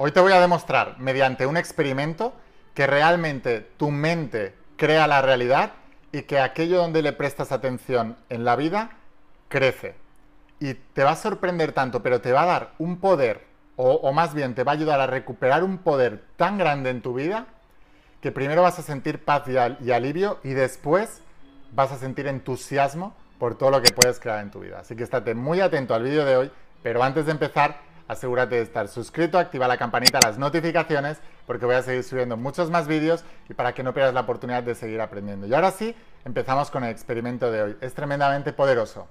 Hoy te voy a demostrar mediante un experimento que realmente tu mente crea la realidad y que aquello donde le prestas atención en la vida crece. Y te va a sorprender tanto, pero te va a dar un poder, o, más bien te va a ayudar a recuperar un poder tan grande en tu vida que primero vas a sentir paz y alivio y después vas a sentir entusiasmo por todo lo que puedes crear en tu vida. Así que estate muy atento al vídeo de hoy, pero antes de empezar, asegúrate de estar suscrito, activa la campanita, las notificaciones, porque voy a seguir subiendo muchos más vídeos y para que no pierdas la oportunidad de seguir aprendiendo. Y ahora sí, empezamos con el experimento de hoy. Es tremendamente poderoso.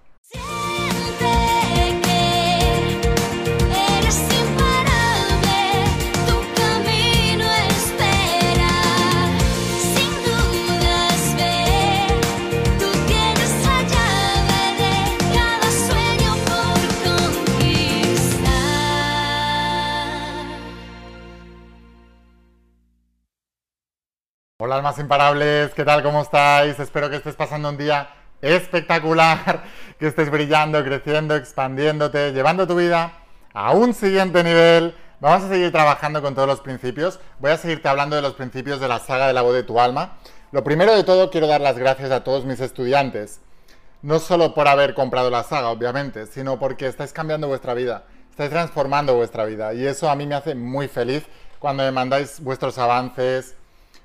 Hola almas imparables, ¿qué tal? ¿Cómo estáis? Espero que estés pasando un día espectacular, que estés brillando, creciendo, expandiéndote, llevando tu vida a un siguiente nivel. Vamos a seguir trabajando con todos los principios. Voy a seguirte hablando de los principios de la saga de la voz de tu alma. Lo primero de todo, quiero dar las gracias a todos mis estudiantes. No solo por haber comprado la saga, obviamente, sino porque estáis cambiando vuestra vida, estáis transformando vuestra vida. Y eso a mí me hace muy feliz cuando me mandáis vuestros avances,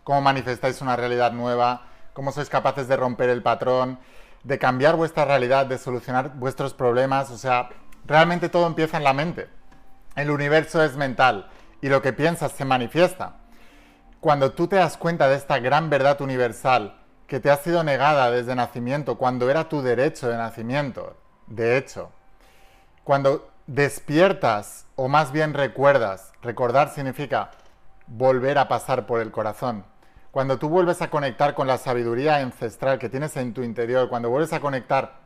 cómo manifestáis una realidad nueva, cómo sois capaces de romper el patrón, de cambiar vuestra realidad, de solucionar vuestros problemas. O sea, realmente todo empieza en la mente. El universo es mental y lo que piensas se manifiesta. Cuando tú te das cuenta de esta gran verdad universal que te ha sido negada desde nacimiento, cuando era tu derecho de nacimiento, de hecho, cuando despiertas o más bien recuerdas, recordar significa volver a pasar por el corazón, cuando tú vuelves a conectar con la sabiduría ancestral que tienes en tu interior, cuando vuelves a conectar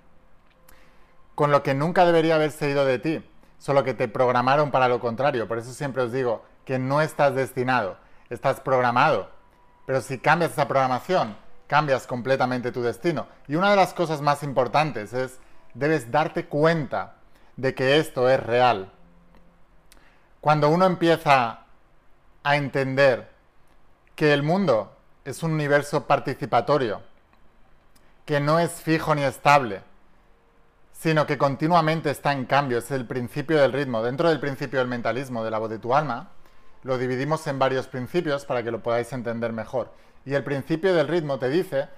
con lo que nunca debería haberse ido de ti, solo que te programaron para lo contrario. Por eso siempre os digo que no estás destinado, estás programado. Pero si cambias esa programación, cambias completamente tu destino. Y una de las cosas más importantes es, debes darte cuenta de que esto es real. Cuando uno empieza a entender que el mundo es un universo participatorio, que no es fijo ni estable, sino que continuamente está en cambio, es el principio del ritmo. Dentro del principio del mentalismo de la voz de tu alma, lo dividimos en varios principios para que lo podáis entender mejor. Y el principio del ritmo te dice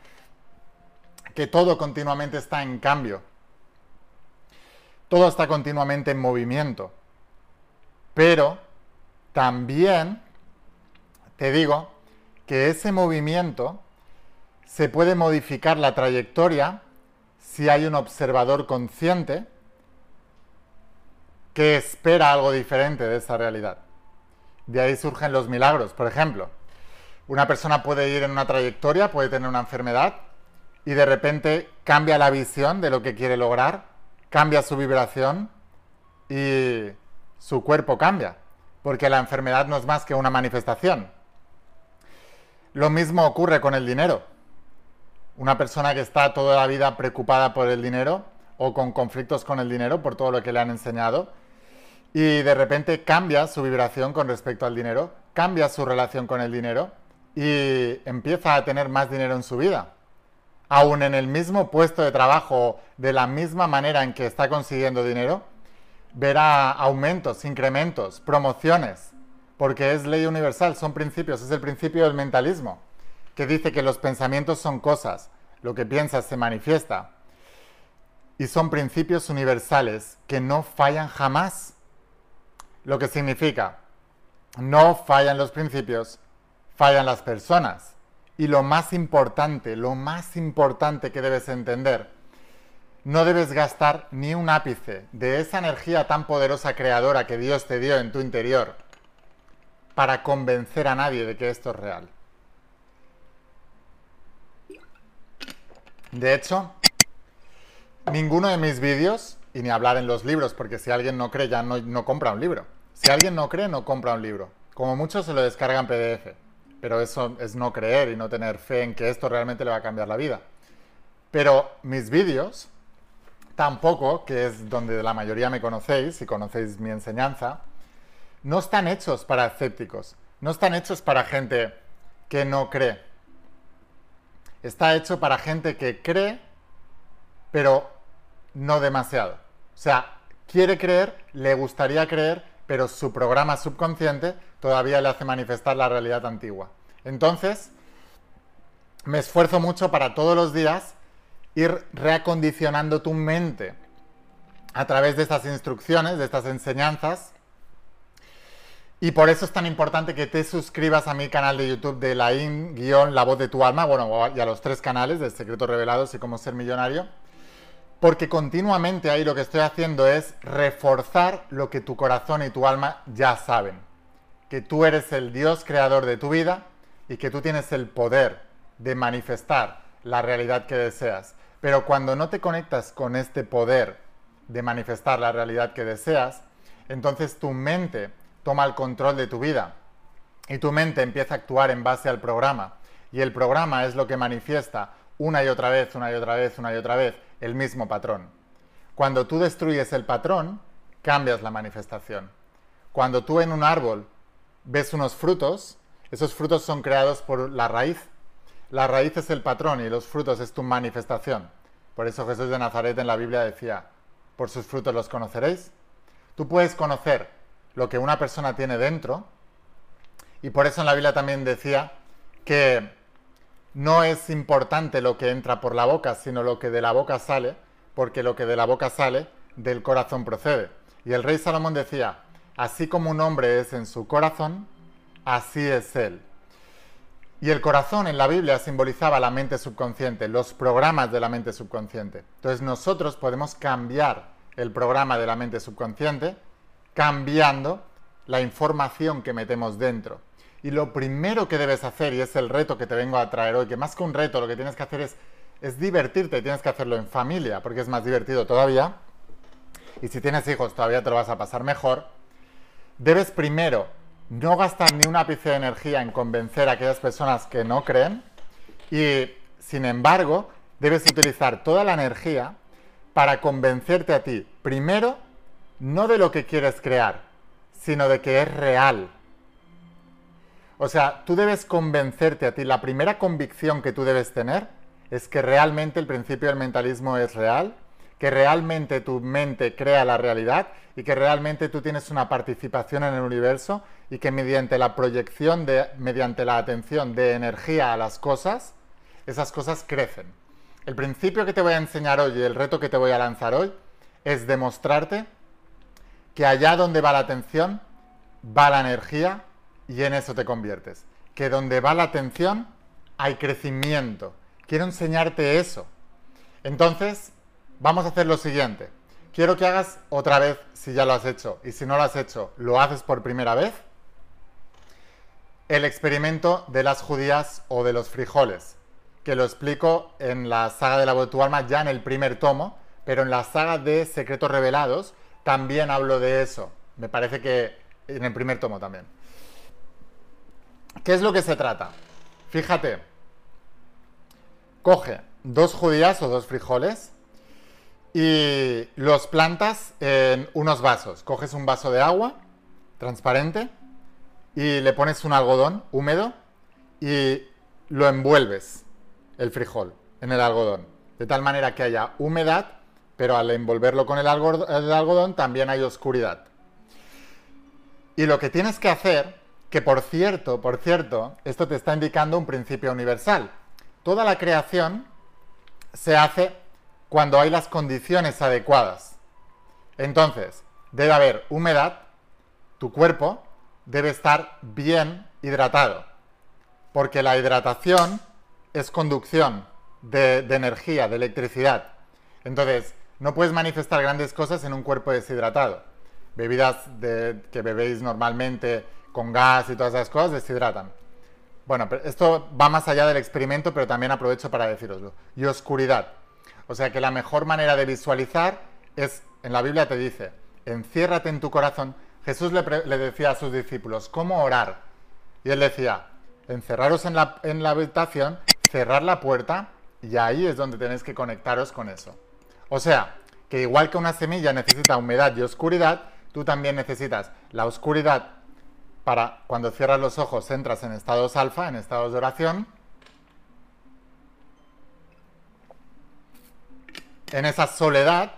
que todo continuamente está en cambio. Todo está continuamente en movimiento. Pero también te digo que ese movimiento se puede modificar la trayectoria si hay un observador consciente que espera algo diferente de esa realidad. De ahí surgen los milagros. Por ejemplo, una persona puede ir en una trayectoria, puede tener una enfermedad y de repente cambia la visión de lo que quiere lograr, cambia su vibración y su cuerpo cambia, porque la enfermedad no es más que una manifestación. Lo mismo ocurre con el dinero. Una persona que está toda la vida preocupada por el dinero o con conflictos con el dinero por todo lo que le han enseñado y de repente cambia su vibración con respecto al dinero, cambia su relación con el dinero y empieza a tener más dinero en su vida. Aún en el mismo puesto de trabajo, de la misma manera en que está consiguiendo dinero, verá aumentos, incrementos, promociones, porque es ley universal, son principios, es el principio del mentalismo, que dice que los pensamientos son cosas, lo que piensas se manifiesta, y son principios universales que no fallan jamás. Lo que significa, no fallan los principios, fallan las personas. Y lo más importante, lo más importante que debes entender, no debes gastar ni un ápice de esa energía tan poderosa creadora que Dios te dio en tu interior para convencer a nadie de que esto es real. De hecho, ninguno de mis vídeos, y ni hablar en los libros, porque si alguien no cree ya no, compra un libro. Si alguien no cree, no compra un libro. Como mucho se lo descarga en PDF. Pero eso es no creer y no tener fe en que esto realmente le va a cambiar la vida. Pero mis vídeos, tampoco, que es donde la mayoría me conocéis y conocéis mi enseñanza, no están hechos para escépticos, no están hechos para gente que no cree. Está hecho para gente que cree, pero no demasiado. O sea, quiere creer, le gustaría creer, pero su programa subconsciente todavía le hace manifestar la realidad antigua. Entonces, me esfuerzo mucho para todos los días ir reacondicionando tu mente a través de estas instrucciones, de estas enseñanzas. Y por eso es tan importante que te suscribas a mi canal de YouTube de la in-la voz de tu alma, bueno, y a los tres canales de Secretos Revelados y Cómo Ser Millonario, porque continuamente ahí lo que estoy haciendo es reforzar lo que tu corazón y tu alma ya saben, que tú eres el Dios creador de tu vida y que tú tienes el poder de manifestar la realidad que deseas. Pero cuando no te conectas con este poder de manifestar la realidad que deseas, entonces tu mente toma el control de tu vida y tu mente empieza a actuar en base al programa. Y el programa es lo que manifiesta una y otra vez, una y otra vez, una y otra vez el mismo patrón. Cuando tú destruyes el patrón, cambias la manifestación. Cuando tú en un árbol ves unos frutos, esos frutos son creados por la raíz la raíz es el patrón y los frutos es tu manifestación. Por eso Jesús de Nazaret en la Biblia decía, por sus frutos los conoceréis. Tú puedes conocer lo que una persona tiene dentro y por eso en la Biblia también decía que no es importante lo que entra por la boca, sino lo que de la boca sale, porque lo que de la boca sale, del corazón procede. Y el rey Salomón decía, así como un hombre es en su corazón, así es él. Y el corazón en la Biblia simbolizaba la mente subconsciente, los programas de la mente subconsciente. Entonces nosotros podemos cambiar el programa de la mente subconsciente cambiando la información que metemos dentro. Y lo primero que debes hacer, y es el reto que te vengo a traer hoy, que más que un reto lo que tienes que hacer es, es divertirte, tienes que hacerlo en familia, porque es más divertido todavía. Y si tienes hijos todavía te lo vas a pasar mejor. Debes primero no gastar ni un ápice de energía en convencer a aquellas personas que no creen y, sin embargo, debes utilizar toda la energía para convencerte a ti, primero, no de lo que quieres crear, sino de que es real. O sea, tú debes convencerte a ti, la primera convicción que tú debes tener es que realmente el principio del mentalismo es real que realmente tu mente crea la realidad y que realmente tú tienes una participación en el universo y que mediante la proyección de, mediante la atención de energía a las cosas, esas cosas crecen. El principio que te voy a enseñar hoy y el reto que te voy a lanzar hoy es demostrarte que allá donde va la atención, va la energía y en eso te conviertes. Que donde va la atención, hay crecimiento. Quiero enseñarte eso. Entonces, vamos a hacer lo siguiente. Quiero que hagas otra vez si ya lo has hecho y si no lo has hecho, lo haces por primera vez. El experimento de las judías o de los frijoles, que lo explico en la saga de la voz de tu alma ya en el primer tomo, pero en la saga de secretos revelados también hablo de eso. Me parece que en el primer tomo también. ¿Qué es lo que se trata? Fíjate, coge dos judías o dos frijoles, y los plantas en unos vasos. Coges un vaso de agua transparente y le pones un algodón húmedo y lo envuelves el frijol en el algodón. De tal manera que haya humedad, pero al envolverlo con el algodón, también hay oscuridad. Y lo que tienes que hacer, que por cierto, por cierto, esto te está indicando un principio universal. Toda la creación se hace cuando hay las condiciones adecuadas. Entonces, debe haber humedad, tu cuerpo debe estar bien hidratado, porque la hidratación es conducción de, energía, de electricidad. Entonces, no puedes manifestar grandes cosas en un cuerpo deshidratado. Bebidas que bebéis normalmente con gas y todas esas cosas deshidratan. Bueno, esto va más allá del experimento, pero también aprovecho para deciroslo. Y oscuridad. O sea que la mejor manera de visualizar es, en la Biblia te dice, enciérrate en tu corazón. Jesús le, decía a sus discípulos, ¿cómo orar? Y él decía, encerraros en la habitación, cerrar la puerta y ahí es donde tenéis que conectaros con eso. O sea, que igual que una semilla necesita humedad y oscuridad, tú también necesitas la oscuridad para cuando cierras los ojos entras en estados alfa, en estados de oración. En esa soledad,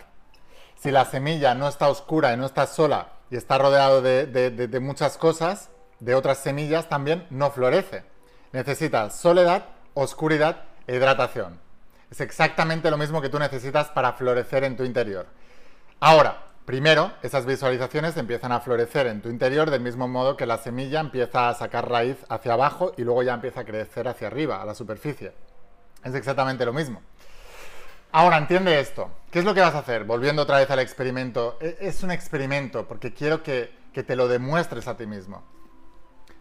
si la semilla no está oscura y no está sola y está rodeado de, muchas cosas, de otras semillas también, no florece. Necesitas soledad, oscuridad e hidratación. Es exactamente lo mismo que tú necesitas para florecer en tu interior. Ahora, primero, esas visualizaciones empiezan a florecer en tu interior del mismo modo que la semilla empieza a sacar raíz hacia abajo y luego ya empieza a crecer hacia arriba, a la superficie. Es exactamente lo mismo. Ahora, entiende esto. ¿Qué es lo que vas a hacer? Volviendo otra vez al experimento. E, es un experimento porque quiero que, te lo demuestres a ti mismo.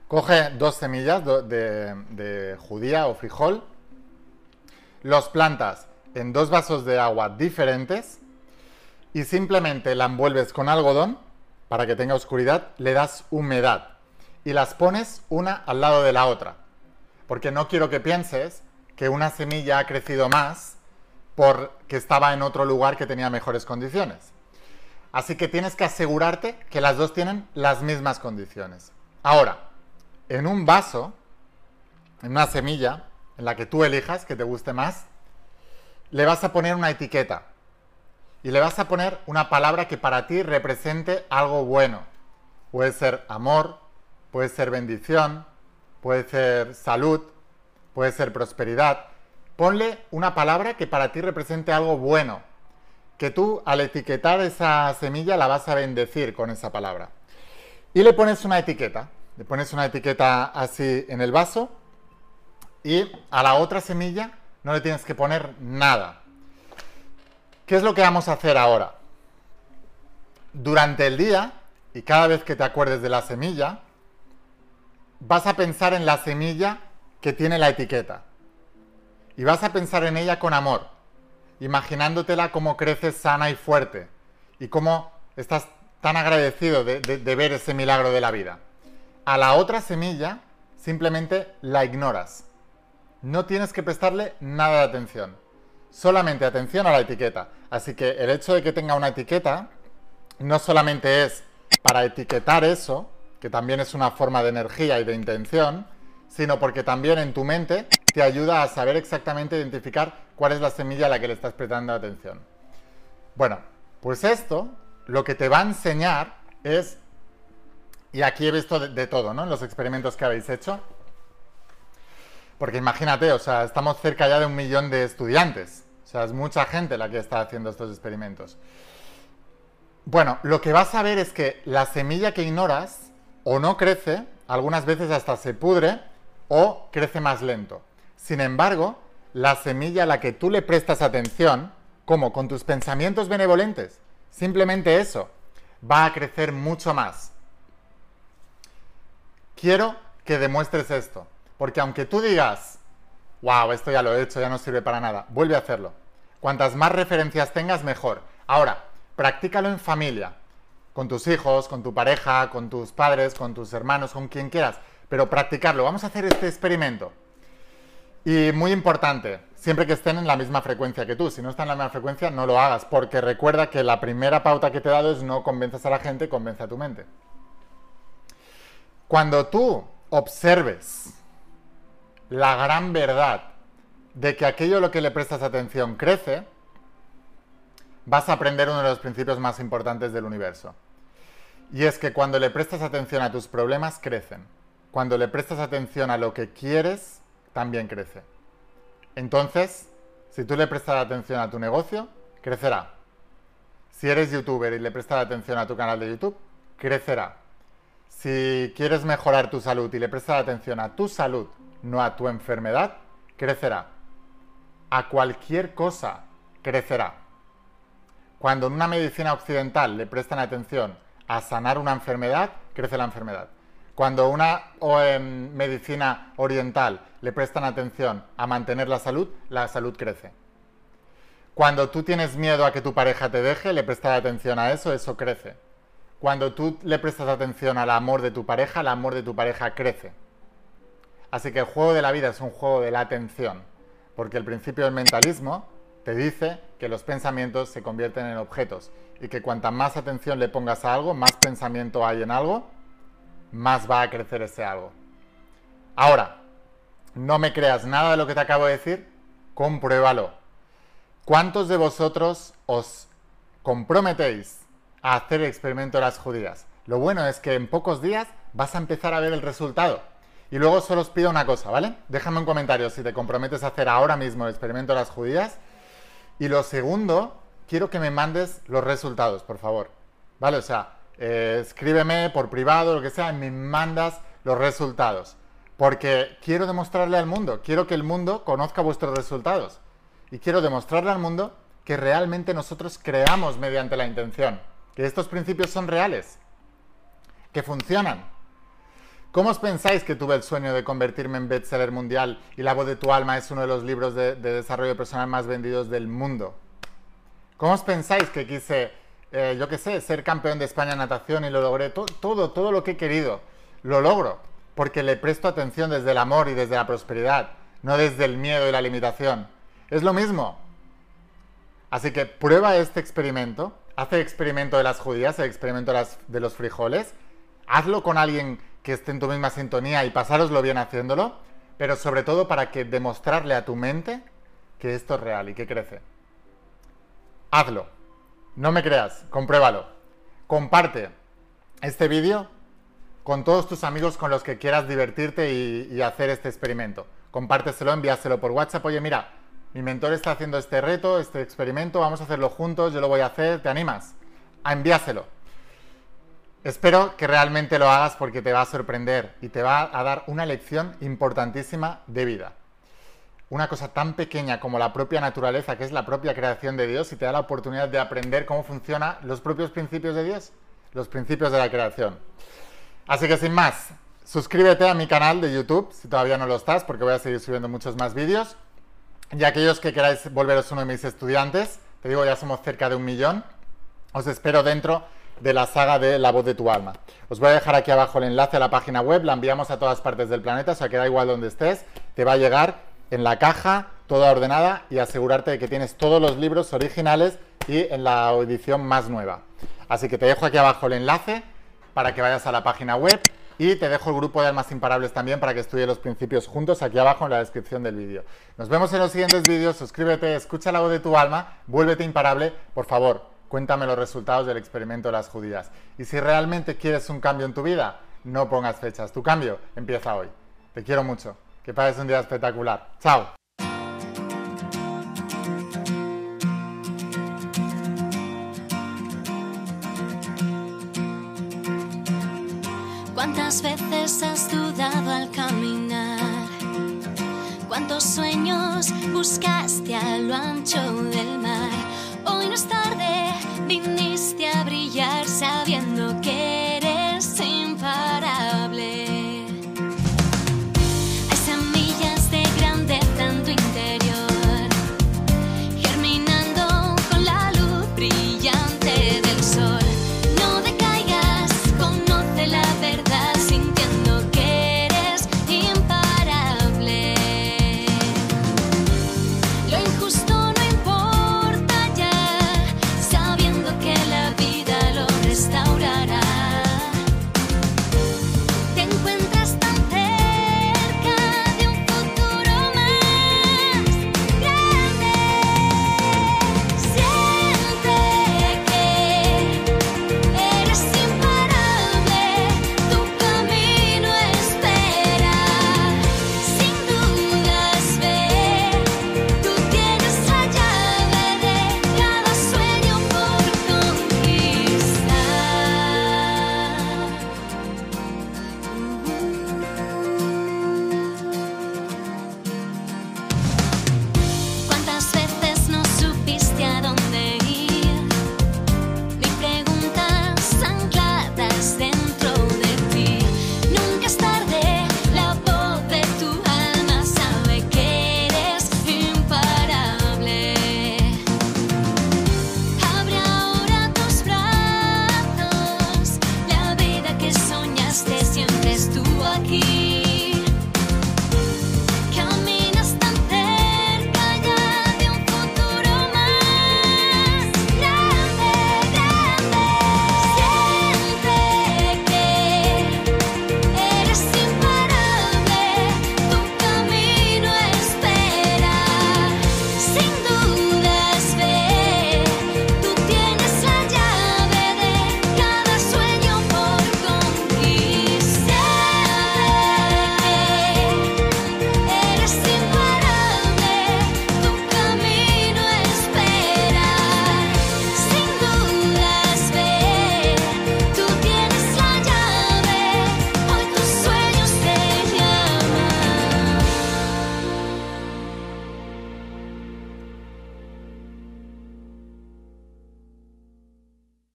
Coge dos semillas de, de judía o frijol, los plantas en dos vasos de agua diferentes y simplemente la envuelves con algodón para que tenga oscuridad, le das humedad y las pones una al lado de la otra. Porque no quiero que pienses que una semilla ha crecido más porque estaba en otro lugar que tenía mejores condiciones. Así que tienes que asegurarte que las dos tienen las mismas condiciones. Ahora, en un vaso, en una semilla, en la que tú elijas, que te guste más, le vas a poner una etiqueta y le vas a poner una palabra que para ti represente algo bueno. Puede ser amor, puede ser bendición, puede ser salud, puede ser prosperidad. Ponle una palabra que para ti represente algo bueno, que tú al etiquetar esa semilla la vas a bendecir con esa palabra. Y le pones una etiqueta, le pones una etiqueta así en el vaso y a la otra semilla no le tienes que poner nada. ¿Qué es lo que vamos a hacer ahora? Durante el día, y cada vez que te acuerdes de la semilla, vas a pensar en la semilla que tiene la etiqueta. Y vas a pensar en ella con amor, imaginándotela cómo crece sana y fuerte, y cómo estás tan agradecido de, de ver ese milagro de la vida. A la otra semilla simplemente la ignoras no tienes que prestarle nada de atención. Solamente atención a la etiqueta. Así que el hecho de que tenga una etiqueta no solamente es para etiquetar eso, que también es una forma de energía y de intención, sino porque también en tu mente te ayuda a saber exactamente identificar cuál es la semilla a la que le estás prestando atención. Bueno, pues esto lo que te va a enseñar es, y aquí he visto de, todo, ¿no? En los experimentos que habéis hecho, porque imagínate, o sea, estamos cerca ya de un millón de estudiantes. O sea, es mucha gente la que está haciendo estos experimentos. Bueno, lo que vas a ver es que la semilla que ignoras o no crece, algunas veces hasta se pudre o crece más lento. Sin embargo, la semilla a la que tú le prestas atención, como con tus pensamientos benevolentes, simplemente eso, va a crecer mucho más. Quiero que demuestres esto. Porque aunque tú digas, wow, esto ya lo he hecho, ya no sirve para nada, vuelve a hacerlo. Cuantas más referencias tengas, mejor. Ahora, practícalo en familia, con tus hijos, con tu pareja, con tus padres, con tus hermanos, con quien quieras. Pero practicarlo. Vamos a hacer este experimento. Y muy importante, siempre que estén en la misma frecuencia que tú. Si no están en la misma frecuencia, no lo hagas, porque recuerda que la primera pauta que te he dado es no convenzas a la gente, convence a tu mente. Cuando tú observes la gran verdad de que aquello a lo que le prestas atención crece, vas a aprender uno de los principios más importantes del universo. Y es que cuando le prestas atención a tus problemas, crecen. Cuando le prestas atención a lo que quieres, también crece. Entonces, si tú le prestas atención a tu negocio, crecerá. Si eres youtuber y le prestas atención a tu canal de YouTube, crecerá. Si quieres mejorar tu salud y le prestas atención a tu salud, no a tu enfermedad, crecerá. A cualquier cosa crecerá. Cuando en una medicina occidental le prestan atención a sanar una enfermedad, crece la enfermedad. Cuando una en medicina oriental le prestan atención a mantener la salud, la salud crece. Cuando tú tienes miedo a que tu pareja te deje, le prestas atención a eso, eso crece. Cuando tú le prestas atención al amor de tu pareja, el amor de tu pareja crece. Así que el juego de la vida es un juego de la atención, porque el principio del mentalismo te dice que los pensamientos se convierten en objetos y que cuanta más atención le pongas a algo, más pensamiento hay en algo, más va a crecer ese algo. Ahora, no me creas nada de lo que te acabo de decir, compruébalo. ¿Cuántos de vosotros os comprometéis a hacer el experimento de las judías? Lo bueno es que en pocos días vas a empezar a ver el resultado. Y luego solo os pido una cosa, ¿vale? Déjame un comentario si te comprometes a hacer ahora mismo el experimento de las judías. Y lo segundo, quiero que me mandes los resultados, por favor. ¿Vale? O sea, eh, escríbeme por privado, lo que sea, me mandas los resultados. Porque quiero demostrarle al mundo, quiero que el mundo conozca vuestros resultados. Y quiero demostrarle al mundo que realmente nosotros creamos mediante la intención, que estos principios son reales, que funcionan. ¿Cómo os pensáis que tuve el sueño de convertirme en bestseller mundial y La voz de tu alma es uno de los libros de, desarrollo personal más vendidos del mundo? ¿Cómo os pensáis que quise, eh, yo qué sé, ser campeón de España en natación y lo logré? todo, todo lo que he querido, lo logro, porque le presto atención desde el amor y desde la prosperidad, no desde el miedo y la limitación. Es lo mismo. Así que prueba este experimento, haz el experimento de las judías, el experimento de los frijoles, hazlo con alguien que esté en tu misma sintonía y pasároslo bien haciéndolo, pero sobre todo para que demostrarle a tu mente que esto es real y que crece. Hazlo. No me creas, compruébalo. Comparte este vídeo con todos tus amigos con los que quieras divertirte y, y, hacer este experimento. Compárteselo, envíaselo por WhatsApp. Oye, mira, mi mentor está haciendo este reto, este experimento, vamos a hacerlo juntos, yo lo voy a hacer, ¿te animas? A enviáselo. Espero que realmente lo hagas porque te va a sorprender y te va a dar una lección importantísima de vida. Una cosa tan pequeña como la propia naturaleza, que es la propia creación de Dios, y te da la oportunidad de aprender cómo funcionan los propios principios de Dios, los principios de la creación. Así que sin más, suscríbete a mi canal de YouTube si todavía no lo estás, porque voy a seguir subiendo muchos más vídeos. Y aquellos que queráis volveros uno de mis estudiantes, te digo, ya somos cerca de un millón, os espero dentro de la saga de La voz de tu alma. Os voy a dejar aquí abajo el enlace a la página web, la enviamos a todas partes del planeta, o sea que da igual donde estés, te va a llegar en la caja, toda ordenada y asegurarte de que tienes todos los libros originales y en la edición más nueva. Así que te dejo aquí abajo el enlace para que vayas a la página web y te dejo el grupo de almas imparables también para que estudie los principios juntos aquí abajo en la descripción del vídeo. Nos vemos en los siguientes vídeos, suscríbete, escucha la voz de tu alma, vuélvete imparable, por favor, Cuéntame los resultados del experimento de las judías. Y si realmente quieres un cambio en tu vida, no pongas fechas. Tu cambio empieza hoy. Te quiero mucho. Que pases un día espectacular. Chao. ¿Cuántas veces has dudado al caminar? ¿Cuántos sueños buscaste a lo ancho del mar? Es tarde